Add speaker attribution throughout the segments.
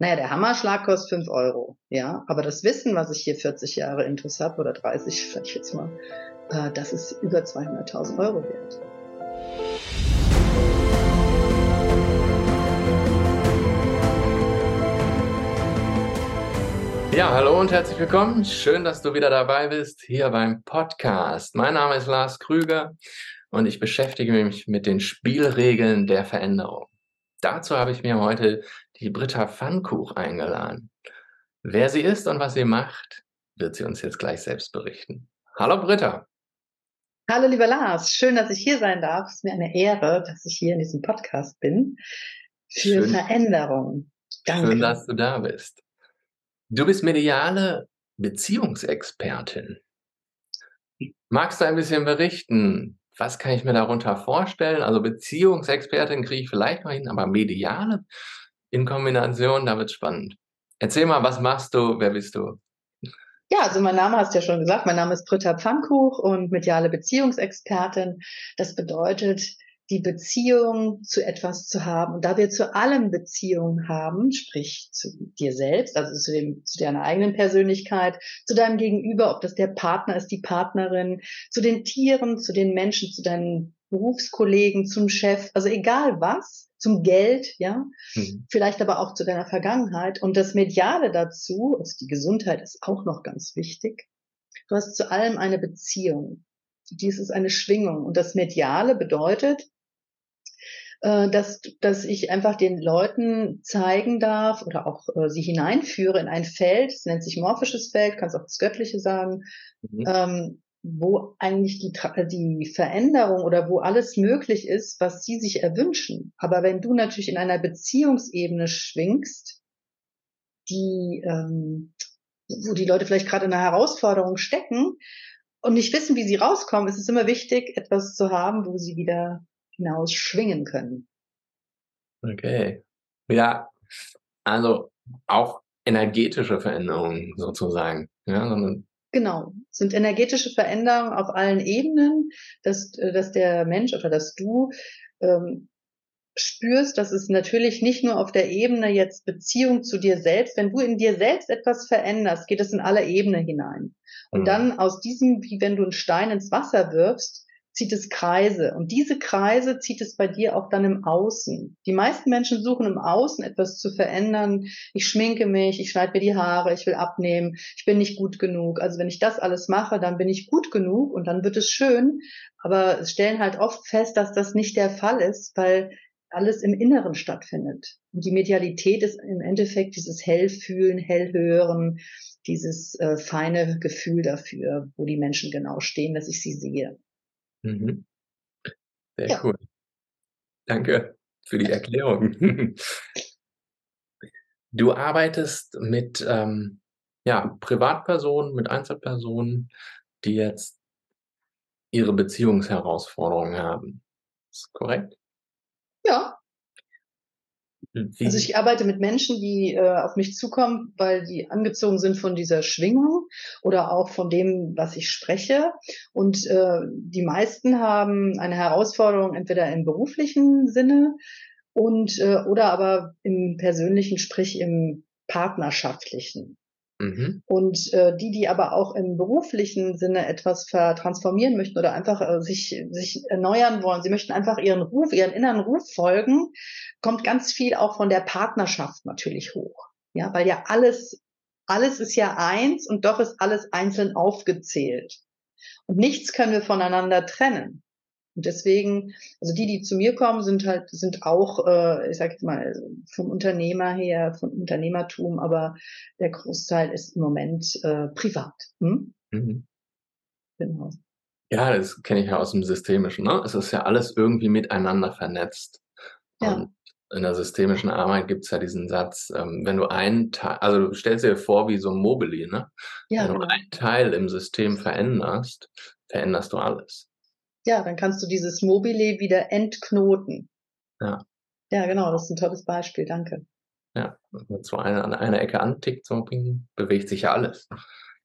Speaker 1: Naja, der Hammerschlag kostet 5 Euro, ja. Aber das Wissen, was ich hier 40 Jahre intus habe, oder 30, vielleicht jetzt mal, äh, das ist über 200.000 Euro wert.
Speaker 2: Ja, hallo und herzlich willkommen. Schön, dass du wieder dabei bist hier beim Podcast. Mein Name ist Lars Krüger und ich beschäftige mich mit den Spielregeln der Veränderung. Dazu habe ich mir heute die Britta Pfannkuch eingeladen. Wer sie ist und was sie macht, wird sie uns jetzt gleich selbst berichten. Hallo Britta.
Speaker 1: Hallo lieber Lars, schön, dass ich hier sein darf. Es ist mir eine Ehre, dass ich hier in diesem Podcast bin für schön, Veränderung.
Speaker 2: Danke. Schön, dass du da bist. Du bist mediale Beziehungsexpertin. Magst du ein bisschen berichten? Was kann ich mir darunter vorstellen? Also Beziehungsexpertin kriege ich vielleicht noch hin, aber mediale in Kombination, da wird spannend. Erzähl mal, was machst du? Wer bist du?
Speaker 1: Ja, also mein Name hast du ja schon gesagt. Mein Name ist Britta Pfannkuch und mediale Beziehungsexpertin. Das bedeutet, die Beziehung zu etwas zu haben. Und da wir zu allem Beziehungen haben, sprich zu dir selbst, also zu, dem, zu deiner eigenen Persönlichkeit, zu deinem Gegenüber, ob das der Partner ist, die Partnerin, zu den Tieren, zu den Menschen, zu deinen Berufskollegen, zum Chef, also egal was, zum Geld, ja, mhm. vielleicht aber auch zu deiner Vergangenheit. Und das Mediale dazu, also die Gesundheit ist auch noch ganz wichtig. Du hast zu allem eine Beziehung. Dies ist eine Schwingung. Und das Mediale bedeutet, äh, dass, dass ich einfach den Leuten zeigen darf oder auch äh, sie hineinführe in ein Feld, es nennt sich morphisches Feld, kannst auch das Göttliche sagen, mhm. ähm, wo eigentlich die, die Veränderung oder wo alles möglich ist, was sie sich erwünschen. Aber wenn du natürlich in einer Beziehungsebene schwingst, die, ähm, wo die Leute vielleicht gerade in einer Herausforderung stecken und nicht wissen, wie sie rauskommen, ist es immer wichtig, etwas zu haben, wo sie wieder hinaus schwingen können.
Speaker 2: Okay. Ja, also auch energetische Veränderungen sozusagen. Ja, sondern
Speaker 1: Genau, sind energetische Veränderungen auf allen Ebenen, dass, äh, dass der Mensch oder dass du ähm, spürst, dass es natürlich nicht nur auf der Ebene jetzt Beziehung zu dir selbst, wenn du in dir selbst etwas veränderst, geht es in alle Ebenen hinein. Und mhm. dann aus diesem, wie wenn du einen Stein ins Wasser wirfst, zieht es Kreise. Und diese Kreise zieht es bei dir auch dann im Außen. Die meisten Menschen suchen im Außen etwas zu verändern. Ich schminke mich, ich schneide mir die Haare, ich will abnehmen, ich bin nicht gut genug. Also wenn ich das alles mache, dann bin ich gut genug und dann wird es schön. Aber stellen halt oft fest, dass das nicht der Fall ist, weil alles im Inneren stattfindet. Und die Medialität ist im Endeffekt dieses Hellfühlen, Hellhören, dieses äh, feine Gefühl dafür, wo die Menschen genau stehen, dass ich sie sehe.
Speaker 2: Mhm. Sehr Ja. cool. Danke für die Erklärung. Du arbeitest mit, ähm, ja, Privatpersonen, mit Einzelpersonen, die jetzt ihre Beziehungsherausforderungen haben. Ist korrekt?
Speaker 1: Ja. Also ich arbeite mit Menschen, die äh, auf mich zukommen, weil die angezogen sind von dieser Schwingung oder auch von dem, was ich spreche. Und äh, die meisten haben eine Herausforderung entweder im beruflichen Sinne und äh, oder aber im persönlichen, sprich im partnerschaftlichen. Mhm. Und äh, die, die aber auch im beruflichen Sinne etwas vertransformieren möchten oder einfach äh, sich, sich erneuern wollen, sie möchten einfach ihren Ruf, ihren inneren Ruf folgen, kommt ganz viel auch von der Partnerschaft natürlich hoch. Ja, weil ja alles, alles ist ja eins und doch ist alles einzeln aufgezählt. Und nichts können wir voneinander trennen. Und deswegen, also die, die zu mir kommen, sind halt, sind auch, äh, ich sag jetzt mal, vom Unternehmer her, vom Unternehmertum, aber der Großteil ist im Moment äh, privat. Hm? Mhm.
Speaker 2: Genau. Ja, das kenne ich ja aus dem Systemischen. Ne? Es ist ja alles irgendwie miteinander vernetzt. Ja. Und in der systemischen Arbeit gibt es ja diesen Satz, ähm, wenn du einen Teil, also du stellst dir vor wie so ein Mobili, ne? Ja, wenn genau. du einen Teil im System veränderst, veränderst du alles
Speaker 1: ja, dann kannst du dieses Mobile wieder entknoten. Ja. Ja, genau, das ist ein tolles Beispiel, danke.
Speaker 2: Ja, wenn so eine an einer Ecke antickt, so bewegt sich ja alles.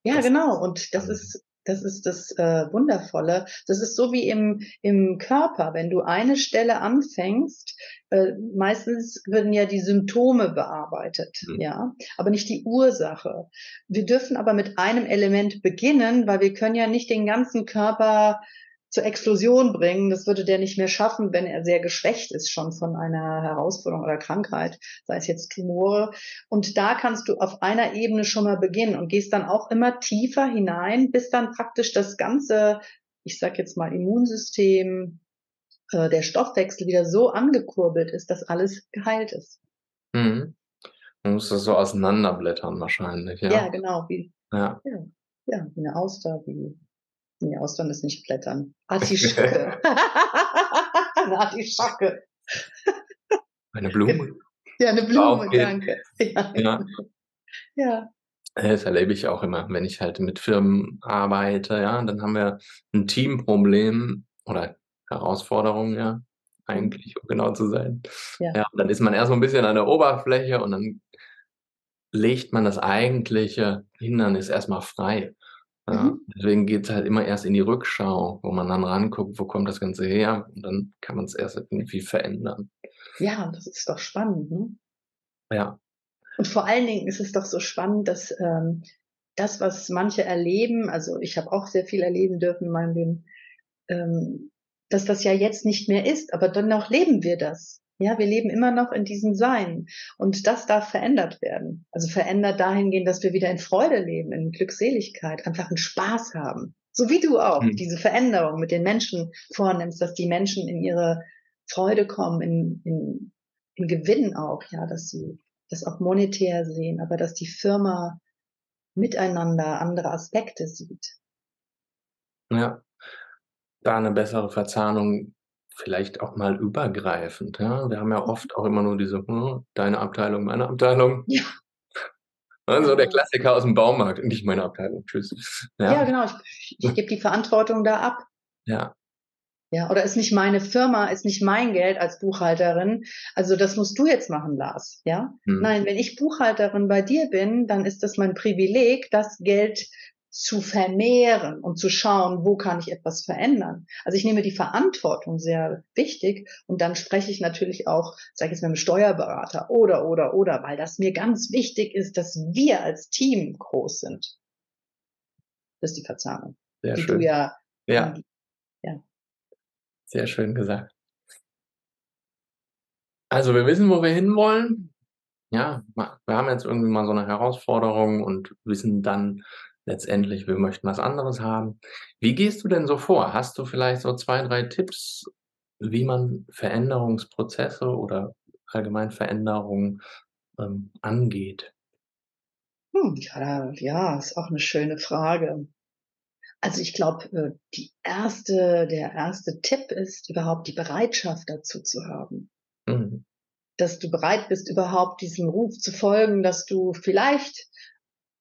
Speaker 1: Ja, das, genau. Und das ist, Das ist das äh, Wundervolle. Das ist so wie im, im Körper. Wenn du eine Stelle anfängst, äh, meistens werden ja die Symptome bearbeitet, mhm. ja, aber nicht die Ursache. Wir dürfen aber mit einem Element beginnen, weil wir können ja nicht den ganzen Körper zur Explosion bringen. Das würde der nicht mehr schaffen, wenn er sehr geschwächt ist schon von einer Herausforderung oder Krankheit, sei es jetzt Tumore. Und da kannst du auf einer Ebene schon mal beginnen und gehst dann auch immer tiefer hinein, bis dann praktisch das ganze, ich sag jetzt mal Immunsystem, äh, der Stoffwechsel wieder so angekurbelt ist, dass alles geheilt ist.
Speaker 2: Mhm. Man muss das so auseinanderblättern wahrscheinlich, ja.
Speaker 1: Ja, genau, wie, ja. ja, ja wie eine Auster, wie Nee, Austern ist nicht Blättern. Artischocke. eine Artischocke.
Speaker 2: Eine Blume.
Speaker 1: Ja, eine Blume, danke. Ja.
Speaker 2: ja. ja. Das erlebe ich auch immer, wenn ich halt mit Firmen arbeite, ja, dann haben wir ein Teamproblem oder Herausforderung, ja, eigentlich, um genau zu sein. Ja. ja dann ist man erst so ein bisschen an der Oberfläche und dann legt man das eigentliche Hindernis erstmal frei. Ja, mhm. Deswegen geht es halt immer erst in die Rückschau, wo man dann ranguckt, wo kommt das Ganze her und dann kann man es erst irgendwie verändern.
Speaker 1: Ja, das ist doch spannend, ne?
Speaker 2: Ja.
Speaker 1: Und vor allen Dingen ist es doch so spannend, dass ähm, das, was manche erleben, also ich habe auch sehr viel erleben dürfen in meinem Leben, ähm, dass das ja jetzt nicht mehr ist, aber dennoch leben wir das. Ja, wir leben immer noch in diesem Sein. Und das darf verändert werden. Also verändert dahingehend, dass wir wieder in Freude leben, in Glückseligkeit, einfach einen Spaß haben. So wie du auch mhm. diese Veränderung mit den Menschen vornimmst, dass die Menschen in ihre Freude kommen, in, in, in Gewinn auch, ja, dass sie das auch monetär sehen, aber dass die Firma miteinander andere Aspekte sieht.
Speaker 2: Ja, da eine bessere Verzahnung vielleicht auch mal übergreifend. Ja? Wir haben ja oft auch immer nur diese, hm, deine Abteilung, meine Abteilung. Ja. Also der Klassiker aus dem Baumarkt, nicht meine Abteilung. Tschüss.
Speaker 1: Ja, ja genau. Ich, ich gebe die Verantwortung da ab.
Speaker 2: Ja.
Speaker 1: Ja, oder ist nicht meine Firma, ist nicht mein Geld als Buchhalterin. Also das musst du jetzt machen, Lars. Ja? Hm. Nein, wenn ich Buchhalterin bei dir bin, dann ist das mein Privileg, das Geld zu vermehren und zu schauen, wo kann ich etwas verändern. Also ich nehme die Verantwortung sehr wichtig und dann spreche ich natürlich auch, sage ich jetzt mit einem Steuerberater oder, oder, oder, weil das mir ganz wichtig ist, dass wir als Team groß sind. Das ist die Verzahnung.
Speaker 2: Sehr schön.
Speaker 1: Du ja,
Speaker 2: ja. ja. Sehr schön gesagt. Also wir wissen, wo wir hinwollen. Ja, wir haben jetzt irgendwie mal so eine Herausforderung und wissen dann, letztendlich, wir möchten was anderes haben. Wie gehst du denn so vor? Hast du vielleicht so zwei, drei Tipps, wie man Veränderungsprozesse oder allgemein Veränderungen ähm, angeht?
Speaker 1: Hm, ja, ja, ist auch eine schöne Frage. Also ich glaube, äh, die erste, der erste Tipp ist überhaupt die Bereitschaft dazu zu haben. Mhm. Dass du bereit bist, überhaupt diesem Ruf zu folgen, dass du vielleicht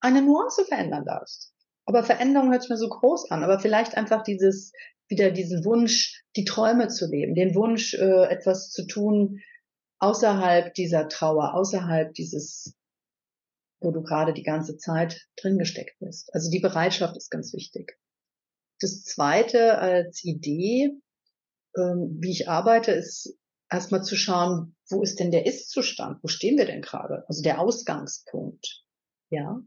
Speaker 1: eine Nuance verändern darfst. Aber Veränderung hört sich mir so groß an, aber vielleicht einfach dieses, wieder diesen Wunsch, die Träume zu leben, den Wunsch, äh, etwas zu tun außerhalb dieser Trauer, außerhalb dieses, wo du gerade die ganze Zeit drin gesteckt bist. Also die Bereitschaft ist ganz wichtig. Das zweite als Idee, ähm, wie ich arbeite, ist erstmal zu schauen, wo ist denn der Ist-Zustand? Wo stehen wir denn gerade? Also der Ausgangspunkt. Ja.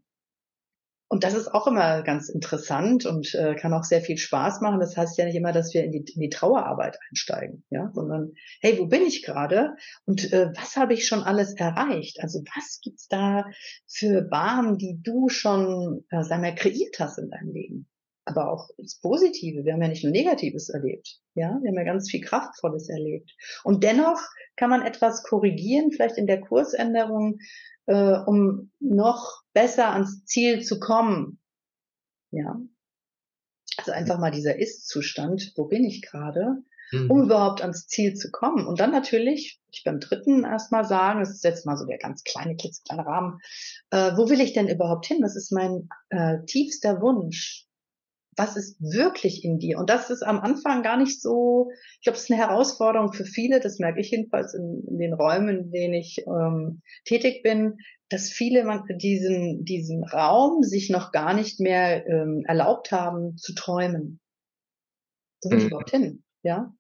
Speaker 1: Und das ist auch immer ganz interessant und äh, kann auch sehr viel Spaß machen. Das heißt ja nicht immer, dass wir in die, in die Trauerarbeit einsteigen, ja, sondern hey, wo bin ich gerade und äh, was habe ich schon alles erreicht? Also was gibt's da für Bahnen, die du schon, äh, sagen wir, kreiert hast in deinem Leben? Aber auch das Positive. Wir haben ja nicht nur Negatives erlebt, ja, wir haben ja ganz viel Kraftvolles erlebt. Und dennoch kann man etwas korrigieren, vielleicht in der Kursänderung äh, um noch besser ans Ziel zu kommen. Ja. Also einfach mal dieser Ist-Zustand, wo bin ich gerade, mhm. um überhaupt ans Ziel zu kommen. Und dann natürlich, ich beim dritten erstmal sagen, das ist jetzt mal so der ganz kleine, klitzekleine Rahmen, äh, wo will ich denn überhaupt hin? Was ist mein äh, tiefster Wunsch? Was ist wirklich in dir? Und das ist am Anfang gar nicht so, ich glaube, es ist eine Herausforderung für viele, das merke ich jedenfalls in, in den Räumen, in denen ich ähm, tätig bin, dass viele man, diesen, diesen Raum sich noch gar nicht mehr ähm, erlaubt haben zu träumen. So will ich mhm. überhaupt hin, ja?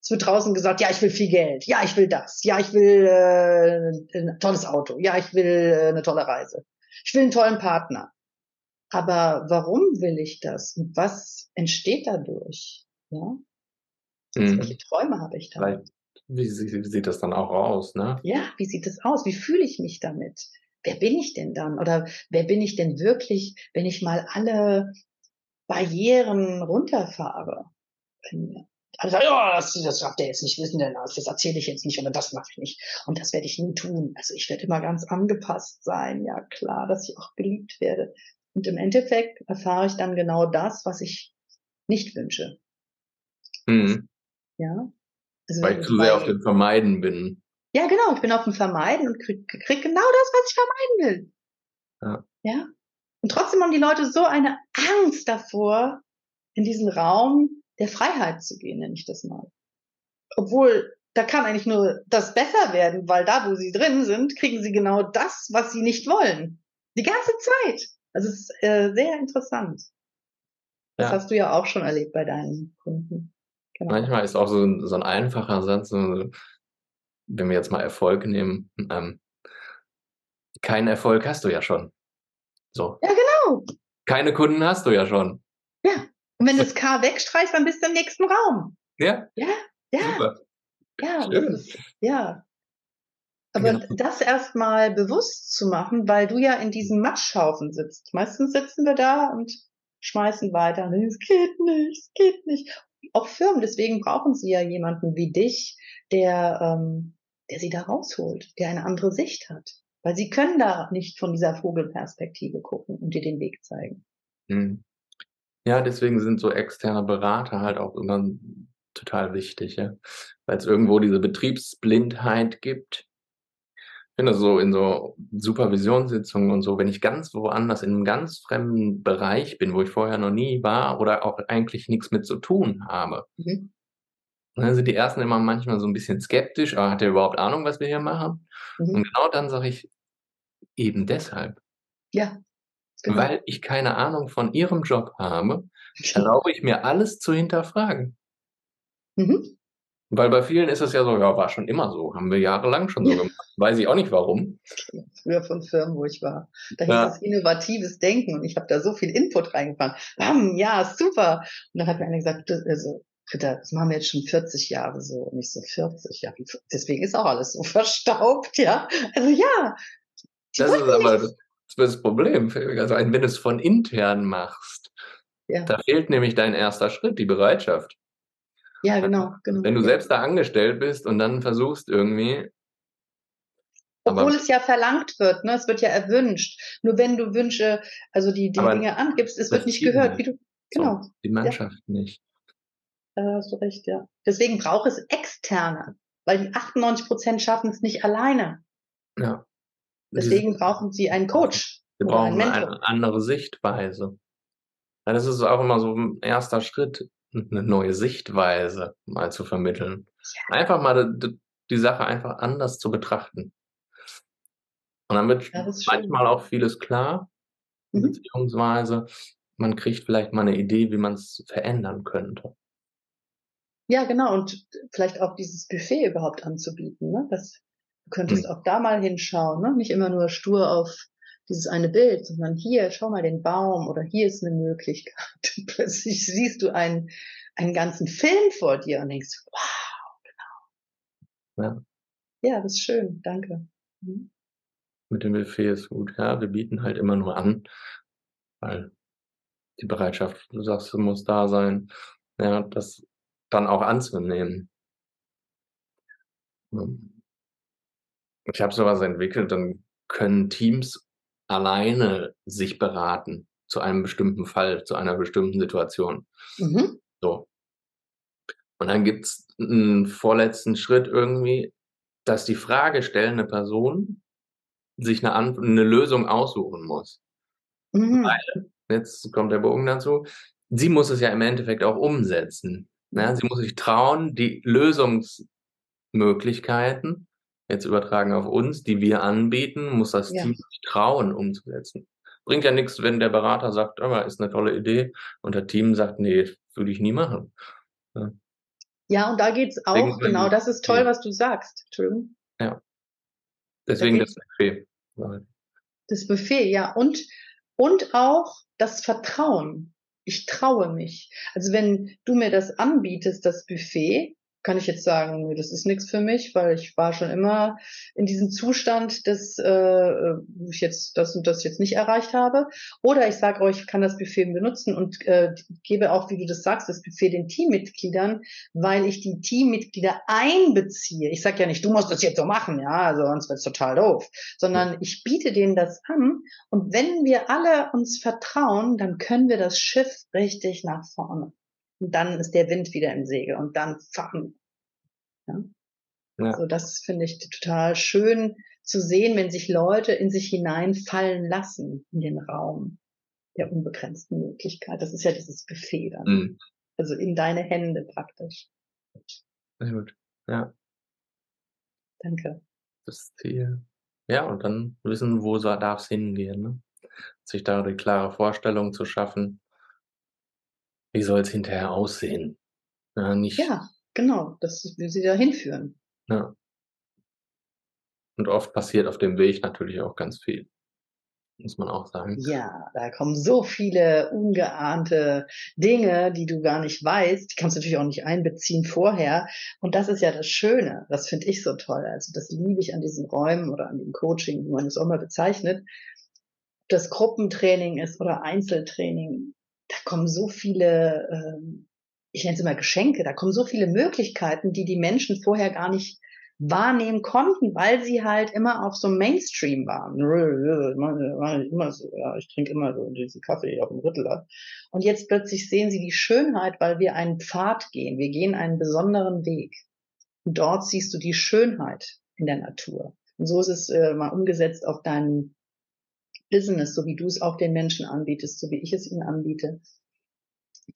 Speaker 1: Es wird draußen gesagt, ja, ich will viel Geld, ja, ich will das, ja, ich will äh, ein tolles Auto, ja, ich will äh, eine tolle Reise, ich will einen tollen Partner. Aber warum will ich das? Was entsteht dadurch? Ja? Also mhm. Welche Träume habe ich da?
Speaker 2: Wie, wie sieht das dann auch aus, ne?
Speaker 1: Ja, wie sieht das aus? Wie fühle ich mich damit? Wer bin ich denn dann? Oder wer bin ich denn wirklich, wenn ich mal alle Barrieren runterfahre? sagen, ja, das, das habt ihr jetzt nicht wissen, denn das, das erzähle ich jetzt nicht oder das mache ich nicht. Und das werde ich nie tun. Also ich werde immer ganz angepasst sein, ja klar, dass ich auch geliebt werde. Und im Endeffekt erfahre ich dann genau das, was ich nicht wünsche.
Speaker 2: Mhm.
Speaker 1: Ja.
Speaker 2: Also Weil ich zu sehr auf dem Vermeiden bin.
Speaker 1: Ja, genau. Ich bin auf dem Vermeiden und krieg, krieg genau das, was ich vermeiden will.
Speaker 2: Ja.
Speaker 1: Ja. Und trotzdem haben die Leute so eine Angst davor, in diesen Raum der Freiheit zu gehen, nenne ich das mal. Obwohl, da kann eigentlich nur das besser werden, weil da, wo sie drin sind, kriegen sie genau das, was sie nicht wollen. Die ganze Zeit. Also es ist äh, sehr interessant. Das ja. hast du ja auch schon erlebt bei deinen Kunden.
Speaker 2: Genau. Manchmal ist auch so ein, so ein einfacher Satz, so, wenn wir jetzt mal Erfolg nehmen, ähm, keinen Erfolg hast du ja schon. So.
Speaker 1: Ja, genau.
Speaker 2: Keine Kunden hast du ja schon.
Speaker 1: Ja. Und wenn du das K wegstreichst, dann bist du im nächsten Raum.
Speaker 2: Ja.
Speaker 1: Ja, ja. Super. Ja, ist, ja. Aber genau. das erstmal bewusst zu machen, weil du ja in diesem Matschhaufen sitzt. Meistens sitzen wir da und schmeißen weiter. Es geht nicht, es geht nicht. Auch Firmen, deswegen brauchen sie ja jemanden wie dich, der, ähm, der sie da rausholt, der eine andere Sicht hat. Weil sie können da nicht von dieser Vogelperspektive gucken und dir den Weg zeigen.
Speaker 2: Hm. Ja, deswegen sind so externe Berater halt auch immer total wichtig, ja? weil es irgendwo diese Betriebsblindheit gibt finde so in so Supervisionssitzungen und so, wenn ich ganz woanders in einem ganz fremden Bereich bin, wo ich vorher noch nie war oder auch eigentlich nichts mit zu tun habe. Mhm. dann sind die ersten immer manchmal so ein bisschen skeptisch, aber hat er überhaupt Ahnung, was wir hier machen? Mhm. Und genau dann sage ich, eben deshalb.
Speaker 1: Ja.
Speaker 2: Genau. Weil ich keine Ahnung von ihrem Job habe, erlaube ich mir alles zu hinterfragen. Mhm. Weil bei vielen ist es ja so, ja, war schon immer so, haben wir jahrelang schon so gemacht. Weiß ich auch nicht warum.
Speaker 1: Früher von Firmen, wo ich war. Da hieß ja. es innovatives Denken und ich habe da so viel Input reingefahren. Bam, ja, super. Und dann hat mir einer gesagt, also, Ritter, das machen wir jetzt schon 40 Jahre so, und nicht so 40, ja. Deswegen ist auch alles so verstaubt, ja. Also ja.
Speaker 2: Das ist aber das, das Problem. Also wenn du es von intern machst, ja. da fehlt nämlich dein erster Schritt, die Bereitschaft.
Speaker 1: Ja, genau, genau.
Speaker 2: Wenn du selbst da angestellt bist und dann versuchst irgendwie.
Speaker 1: Obwohl es ja verlangt wird, ne? Es wird ja erwünscht. Nur wenn du Wünsche, also die, die Dinge angibst, es wird nicht gehört, wie du.
Speaker 2: Genau. So, die Mannschaft ja. nicht.
Speaker 1: Da hast du recht, ja. Deswegen braucht es externe, weil die 98 Prozent schaffen es nicht alleine.
Speaker 2: Ja.
Speaker 1: Deswegen Diese, brauchen sie einen Coach.
Speaker 2: Sie brauchen eine andere Sichtweise. Ja, das ist auch immer so ein erster Schritt eine neue Sichtweise mal zu vermitteln. Einfach mal die, die Sache einfach anders zu betrachten. Und dann wird ja, manchmal auch vieles klar, mhm. beziehungsweise man kriegt vielleicht mal eine Idee, wie man es verändern könnte.
Speaker 1: Ja, genau. Und vielleicht auch dieses Buffet überhaupt anzubieten. Ne? Das, du könntest mhm. auch da mal hinschauen. Ne? Nicht immer nur stur auf dieses eine Bild, sondern hier, schau mal den Baum oder hier ist eine Möglichkeit. plötzlich siehst du einen, einen ganzen Film vor dir und denkst, wow, genau. Ja, ja das ist schön, danke. Mhm.
Speaker 2: Mit dem Buffet ist gut, ja, wir bieten halt immer nur an, weil die Bereitschaft, du sagst, muss da sein, ja, das dann auch anzunehmen. Ich habe sowas entwickelt, dann können Teams alleine sich beraten zu einem bestimmten Fall, zu einer bestimmten Situation. Mhm. So. Und dann gibt's einen vorletzten Schritt irgendwie, dass die fragestellende Person sich eine, An eine Lösung aussuchen muss. Mhm. Weil, jetzt kommt der Bogen dazu, sie muss es ja im Endeffekt auch umsetzen. Ja, sie muss sich trauen, die Lösungsmöglichkeiten, jetzt übertragen auf uns, die wir anbieten, muss das ja. Team sich trauen umzusetzen. Bringt ja nichts, wenn der Berater sagt, oh, ist eine tolle Idee und der Team sagt, nee, würde ich nie machen.
Speaker 1: Ja, ja und da geht's auch, Deswegen, genau, das ist toll, ja. was du sagst. Entschuldigung.
Speaker 2: Ja. Deswegen da das Buffet.
Speaker 1: Das Buffet, ja. Und, und auch das Vertrauen. Ich traue mich. Also wenn du mir das anbietest, das Buffet, kann ich jetzt sagen, das ist nichts für mich, weil ich war schon immer in diesem Zustand, dass äh, ich jetzt das und das jetzt nicht erreicht habe. Oder ich sage euch, ich kann das Buffet benutzen und äh, gebe auch, wie du das sagst, das Buffet den Teammitgliedern, weil ich die Teammitglieder einbeziehe. Ich sage ja nicht, du musst das jetzt so machen, ja, also sonst wird's total doof, sondern ich biete denen das an und wenn wir alle uns vertrauen, dann können wir das Schiff richtig nach vorne. Und dann ist der Wind wieder im Segel und dann fahren. Ja? Ja. So, das finde ich total schön zu sehen, wenn sich Leute in sich hineinfallen lassen in den Raum der unbegrenzten Möglichkeit. Das ist ja dieses Buffet dann. Mhm. Also in deine Hände praktisch.
Speaker 2: Sehr gut. Ja.
Speaker 1: Danke.
Speaker 2: Das Ziel. Ja, und dann wissen, wo darf es hingehen. Ne? Sich da die klare Vorstellung zu schaffen, wie soll es hinterher aussehen?
Speaker 1: Ja, nicht. Ja, genau. Das will sie da hinführen.
Speaker 2: Ja. Und oft passiert auf dem Weg natürlich auch ganz viel. Muss man auch sagen.
Speaker 1: Ja, da kommen so viele ungeahnte Dinge, die du gar nicht weißt. Die kannst du natürlich auch nicht einbeziehen vorher. Und das ist ja das Schöne. Das finde ich so toll. Also das liebe ich an diesen Räumen oder an dem Coaching, wie man es auch mal bezeichnet. Das Gruppentraining ist oder Einzeltraining da kommen so viele, ähm, ich nenne es immer Geschenke, da kommen so viele Möglichkeiten, die die Menschen vorher gar nicht wahrnehmen konnten, weil sie halt immer auf so Mainstream waren. Immer so, ja, ich trinke immer so diesen Kaffee auf dem Rüttler. Und jetzt plötzlich sehen sie die Schönheit, weil wir einen Pfad gehen. Wir gehen einen besonderen Weg. Und dort siehst du die Schönheit in der Natur. Und so ist es äh, mal umgesetzt auf deinen Business, so wie du es auch den Menschen anbietest, so wie ich es ihnen anbiete,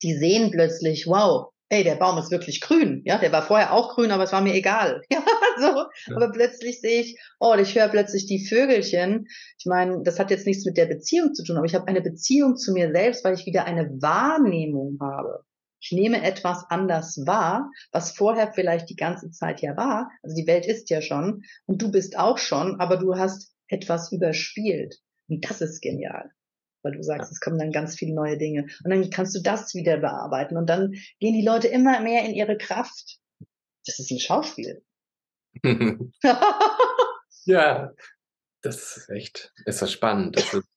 Speaker 1: die sehen plötzlich, wow, ey, der Baum ist wirklich grün. Ja, der war vorher auch grün, aber es war mir egal. Ja, so. Ja. Aber plötzlich sehe ich, oh, ich höre plötzlich die Vögelchen. Ich meine, das hat jetzt nichts mit der Beziehung zu tun, aber ich habe eine Beziehung zu mir selbst, weil ich wieder eine Wahrnehmung habe. Ich nehme etwas anders wahr, was vorher vielleicht die ganze Zeit ja war. Also die Welt ist ja schon und du bist auch schon, aber du hast etwas überspielt. Und das ist genial. Weil du sagst, es kommen dann ganz viele neue Dinge. Und dann kannst du das wieder bearbeiten. Und dann gehen die Leute immer mehr in ihre Kraft. Das ist ein Schauspiel.
Speaker 2: ja, das ist echt, ist das spannend. Das ist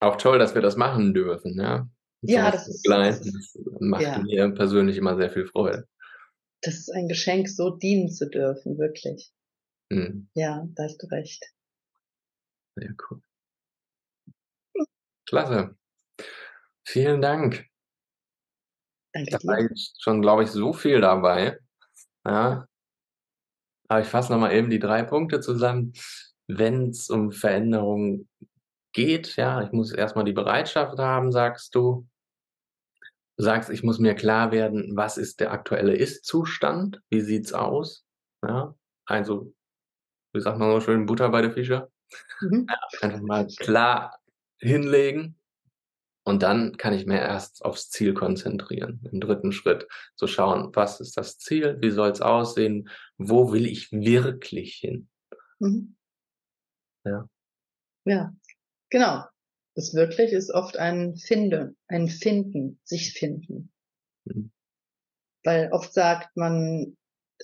Speaker 2: auch toll, dass wir das machen dürfen, ja.
Speaker 1: ja, das ist,
Speaker 2: klein, das macht ja. mir persönlich immer sehr viel Freude.
Speaker 1: Das ist ein Geschenk, so dienen zu dürfen, wirklich. Hm. Ja, da hast du recht.
Speaker 2: Sehr cool. Klasse. Vielen Dank.
Speaker 1: Danke da
Speaker 2: war jetzt schon, glaube ich, so viel dabei. Ja. Aber ich fasse nochmal eben die drei Punkte zusammen. Wenn es um Veränderungen geht, ja, ich muss erstmal die Bereitschaft haben, sagst du. Du sagst, ich muss mir klar werden, was ist der aktuelle Ist-Zustand? Wie sieht's aus? Ja, also, wie sagt man so schön, Butter bei der Fische. Mhm. Ja, einfach mal klar hinlegen und dann kann ich mir erst aufs Ziel konzentrieren. Im dritten Schritt zu schauen, was ist das Ziel, wie soll es aussehen, wo will ich wirklich hin. Mhm.
Speaker 1: Ja. Ja, genau. Das wirklich ist oft ein Finden, ein Finden, sich finden. Mhm. Weil oft sagt man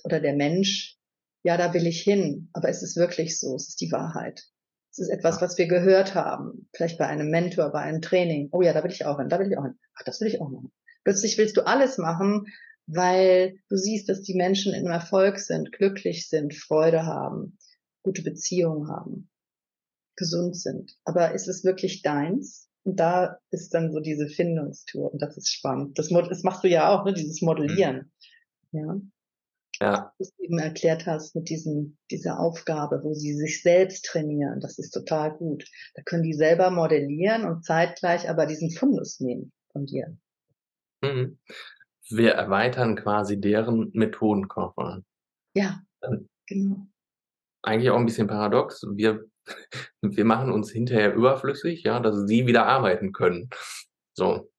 Speaker 1: oder der Mensch, ja, da will ich hin, aber es ist wirklich so, es ist die Wahrheit. Es ist etwas, was wir gehört haben. Vielleicht bei einem Mentor, bei einem Training. Oh ja, da will ich auch hin, da will ich auch hin. Ach, das will ich auch machen. Plötzlich willst du alles machen, weil du siehst, dass die Menschen im Erfolg sind, glücklich sind, Freude haben, gute Beziehungen haben, gesund sind. Aber ist es wirklich deins? Und da ist dann so diese Findungstour und das ist spannend. Das, das machst du ja auch, ne, dieses Modellieren. Mhm. Ja
Speaker 2: ja.
Speaker 1: du eben erklärt hast mit diesem, dieser Aufgabe, wo sie sich selbst trainieren. Das ist total gut. Da können die selber modellieren und zeitgleich aber diesen Fundus nehmen von dir.
Speaker 2: Mhm. Wir erweitern quasi deren Methodenkoffer.
Speaker 1: Ja, genau.
Speaker 2: Eigentlich auch ein bisschen paradox. Wir, wir machen uns hinterher überflüssig, ja, dass sie wieder arbeiten können. So.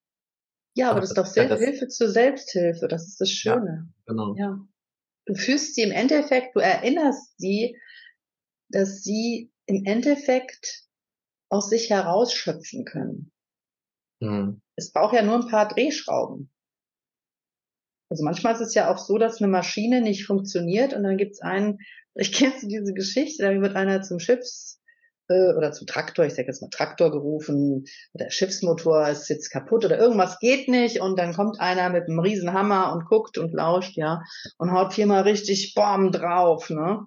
Speaker 1: Ja, aber das ist doch
Speaker 2: Ja, das-
Speaker 1: Hilfe zur Selbsthilfe. Das ist das
Speaker 2: Ja.
Speaker 1: Schöne.
Speaker 2: Genau.
Speaker 1: Ja. Du führst sie im Endeffekt, du erinnerst sie, dass sie im Endeffekt aus sich herausschöpfen können.
Speaker 2: Mhm.
Speaker 1: Es braucht ja nur ein paar Drehschrauben. Also manchmal ist es ja auch so, dass eine Maschine nicht funktioniert und dann gibt's einen, ich kenne diese Geschichte, da wird einer zum Schiffs äh, oder zum Traktor, ich sage jetzt mal Traktor gerufen, der Schiffsmotor ist jetzt kaputt oder irgendwas geht nicht und dann kommt einer mit einem riesen Hammer und guckt und lauscht, ja, und haut viermal richtig Bom drauf, ne?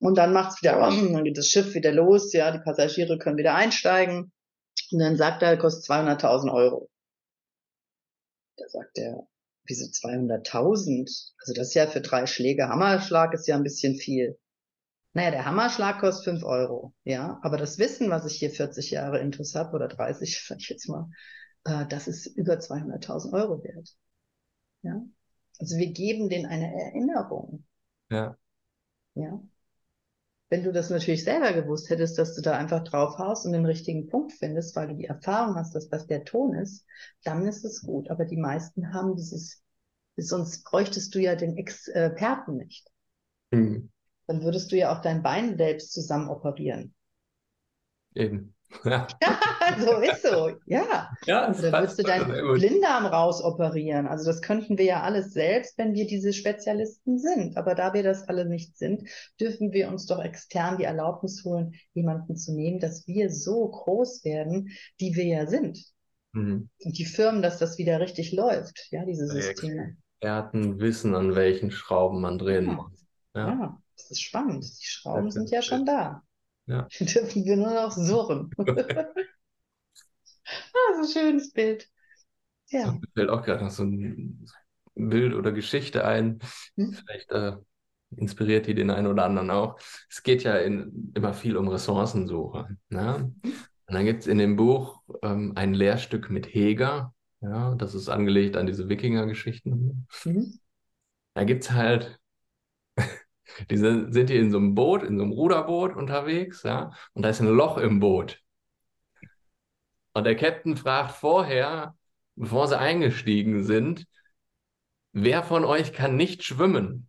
Speaker 1: Und dann macht's wieder, dann geht das Schiff wieder los, ja, die Passagiere können wieder einsteigen und dann sagt er, kostet 200.000 Euro. Da sagt er, wieso 200.000? Also das ist ja für drei Schläge Hammerschlag ist ja ein bisschen viel. Naja, der Hammerschlag kostet 5 Euro, ja. Aber das Wissen, was ich hier 40 Jahre Intus habe, oder 30, sag ich jetzt mal, äh, das ist über 200.000 Euro wert. Ja. Also wir geben denen eine Erinnerung.
Speaker 2: Ja.
Speaker 1: Ja. Wenn du das natürlich selber gewusst hättest, dass du da einfach drauf haust und den richtigen Punkt findest, weil du die Erfahrung hast, dass das der Ton ist, dann ist es gut. Aber die meisten haben dieses, sonst bräuchtest du ja den Experten nicht.
Speaker 2: Mhm.
Speaker 1: Dann würdest du ja auch dein Bein selbst zusammen operieren.
Speaker 2: Eben. Ja,
Speaker 1: so ist so, ja.
Speaker 2: ja das
Speaker 1: Oder würdest du deinen. Blinddarm rausoperieren? Also das könnten wir ja alles selbst, wenn wir diese Spezialisten sind. Aber da wir das alle nicht sind, dürfen wir uns doch extern die Erlaubnis holen, jemanden zu nehmen, dass wir so groß werden, die wir ja sind.
Speaker 2: Mhm.
Speaker 1: Und die Firmen, dass das wieder richtig läuft, ja, diese Systeme.
Speaker 2: Experten wissen, an welchen Schrauben man drehen
Speaker 1: Ja.
Speaker 2: muss.
Speaker 1: Ja,
Speaker 2: Ja.
Speaker 1: Das ist spannend. Die Schrauben sind ja schon da.
Speaker 2: Ja.
Speaker 1: Die dürfen wir nur noch surren. ah, so ein schönes Bild. Ja.
Speaker 2: Mir fällt auch gerade noch so ein Bild oder Geschichte ein.
Speaker 1: Hm?
Speaker 2: Vielleicht äh, inspiriert die den einen oder anderen auch. Es geht ja in, immer viel um Ressourcensuche. Ne? Und dann gibt es in dem Buch ähm, ein Lehrstück mit Heger. Ja, das ist angelegt an diese Wikinger-Geschichten.
Speaker 1: Mhm.
Speaker 2: Da gibt es halt, diese sind die in so einem Boot, in so einem Ruderboot unterwegs, ja, und da ist ein Loch im Boot. Und der Captain fragt vorher, bevor sie eingestiegen sind, wer von euch kann nicht schwimmen?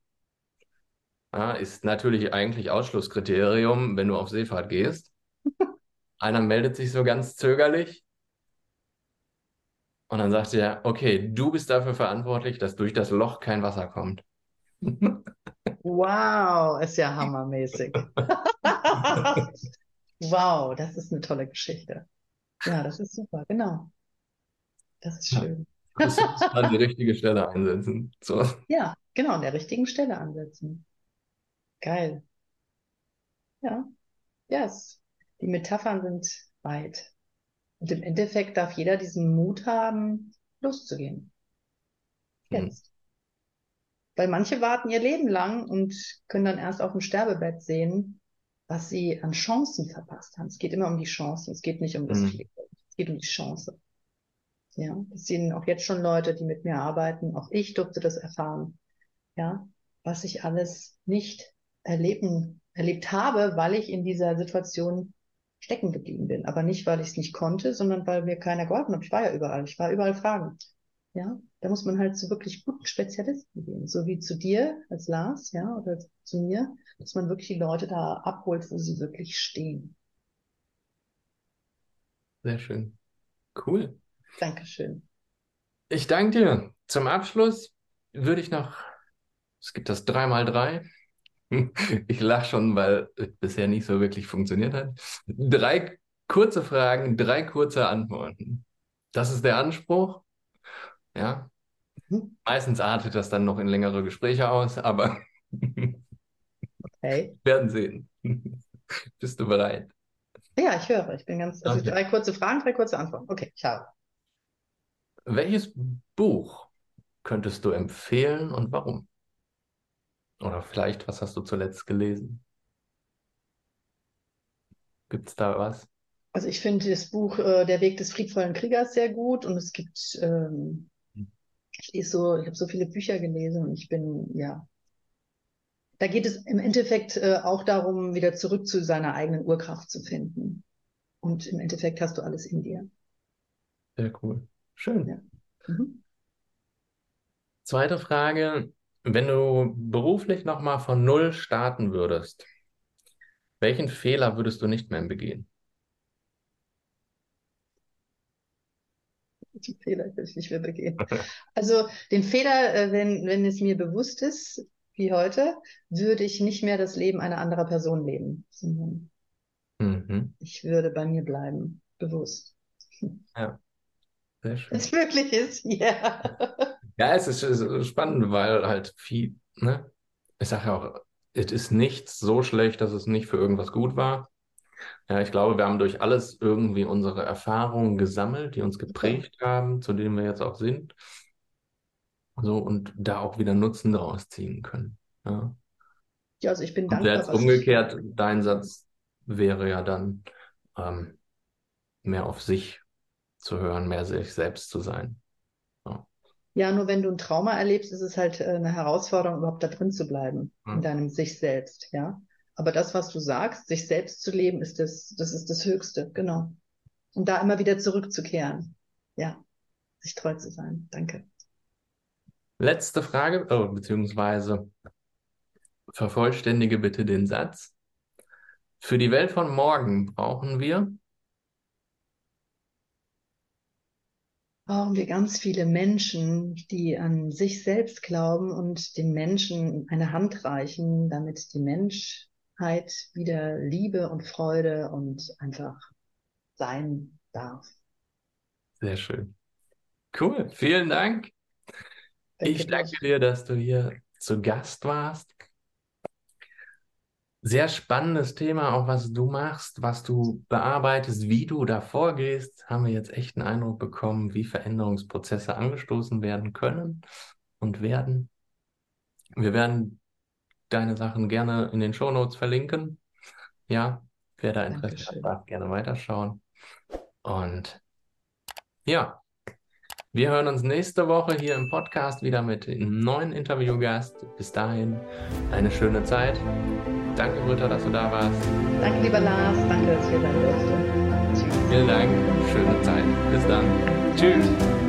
Speaker 2: Ja, ist natürlich eigentlich Ausschlusskriterium, wenn du auf Seefahrt gehst. Einer meldet sich so ganz zögerlich. Und dann sagt er, okay, du bist dafür verantwortlich, dass durch das Loch kein Wasser kommt.
Speaker 1: Wow, ist ja hammermäßig. Wow, das ist eine tolle Geschichte. Ja, das ist super, genau. Das ist
Speaker 2: Ja.
Speaker 1: schön.
Speaker 2: Du musst an die richtige Stelle einsetzen. So.
Speaker 1: Ja, genau, an der richtigen Stelle ansetzen. Geil. Ja, yes. Die Metaphern sind weit. Und im Endeffekt darf jeder diesen Mut haben, loszugehen.
Speaker 2: Mhm.
Speaker 1: Jetzt. Weil manche warten ihr Leben lang und können dann erst auf dem Sterbebett sehen, was sie an Chancen verpasst haben. Es geht immer um die Chancen. Es geht nicht um das
Speaker 2: Mhm.
Speaker 1: Es geht um die Chance. Ja, das sehen auch jetzt schon Leute, die mit mir arbeiten. Auch ich durfte das erfahren. Ja, was ich alles nicht erleben, erlebt habe, weil ich in dieser Situation stecken geblieben bin. Aber nicht, weil ich es nicht konnte, sondern weil mir keiner geholfen hat. Ich war ja überall. Ich war überall fragend. Ja, da muss man halt zu wirklich guten Spezialisten gehen. So wie zu dir als Lars, ja, oder zu mir, dass man wirklich die Leute da abholt, wo sie wirklich stehen.
Speaker 2: Sehr schön. Cool.
Speaker 1: Dankeschön.
Speaker 2: Ich danke dir. Zum Abschluss würde ich noch, es gibt das 3x3. Ich lache schon, weil es bisher nicht so wirklich funktioniert hat. Drei kurze Fragen, drei kurze Antworten. Das ist der Anspruch. Ja.
Speaker 1: Mhm.
Speaker 2: Meistens artet das dann noch in längere Gespräche aus, aber
Speaker 1: Okay.
Speaker 2: werden sehen. Bist du bereit?
Speaker 1: Ja, ich höre. Ich bin ganz, also
Speaker 2: Okay.
Speaker 1: drei kurze Fragen, drei kurze Antworten. Okay, ich habe.
Speaker 2: Welches Buch könntest du empfehlen und warum? Oder vielleicht, was hast du zuletzt gelesen? Gibt es da was?
Speaker 1: Also ich finde das Buch äh, Der Weg des friedvollen Kriegers sehr gut und es gibt ähm, ich so, ich habe so viele Bücher gelesen und ich bin, ja, da geht es im Endeffekt äh, auch darum, wieder zurück zu seiner eigenen Urkraft zu finden. Und im Endeffekt hast du alles in dir.
Speaker 2: Sehr cool. Schön. Ja. Mhm. Zweite Frage. Wenn du beruflich nochmal von Null starten würdest, welchen Fehler würdest du nicht mehr begehen?
Speaker 1: Den Fehler würde ich nicht mehr begehen. Also den Fehler, äh, wenn, wenn es mir bewusst ist, wie heute, würde ich nicht mehr das Leben einer anderen Person leben, sondern mhm. ich würde bei mir bleiben, bewusst.
Speaker 2: Ja, sehr schön.
Speaker 1: Es wirklich ist, ja.
Speaker 2: Ja, es ist spannend, weil halt viel, ne? Ich sage ja auch, es ist nichts so schlecht, dass es nicht für irgendwas gut war. Ja, ich glaube, wir haben durch alles irgendwie unsere Erfahrungen gesammelt, die uns geprägt haben, zu denen wir jetzt auch sind. So, und da auch wieder Nutzen daraus ziehen können. Ja,
Speaker 1: ja also ich bin dankbar.
Speaker 2: Und jetzt umgekehrt, ich... dein Satz wäre ja dann, ähm, mehr auf sich zu hören, mehr sich selbst zu sein.
Speaker 1: Ja. ja, nur wenn du ein Trauma erlebst, ist es halt äh, eine Herausforderung, überhaupt da drin zu bleiben, hm. in deinem sich selbst, ja. Aber das, was du sagst, sich selbst zu leben, ist das, das ist das Höchste, genau. Und da immer wieder zurückzukehren. Ja, sich treu zu sein. Danke.
Speaker 2: Letzte Frage, oh, beziehungsweise vervollständige bitte den Satz. Für die Welt von morgen brauchen wir
Speaker 1: brauchen wir ganz viele Menschen, die an sich selbst glauben und den Menschen eine Hand reichen, damit die Menschheit wieder Liebe und Freude und einfach sein darf.
Speaker 2: Sehr schön. Cool, vielen Dank. Danke ich danke dir, dass du hier zu Gast warst. Sehr spannendes Thema, auch was du machst, was du bearbeitest, wie du da vorgehst. Haben wir jetzt echt einen Eindruck bekommen, wie Veränderungsprozesse angestoßen werden können und werden. Wir werden deine Sachen gerne in den Shownotes verlinken. Ja, wer da Interesse Dankeschön. hat, darf gerne weiterschauen. Und ja, wir hören uns nächste Woche hier im Podcast wieder mit einem neuen Interviewgast. Bis dahin eine schöne Zeit. Danke, Britta, dass du da warst.
Speaker 1: Danke, lieber Lars. Danke, dass ich hier sein durfte.
Speaker 2: Tschüss. Vielen Dank. Schöne Zeit. Bis dann. Tschüss.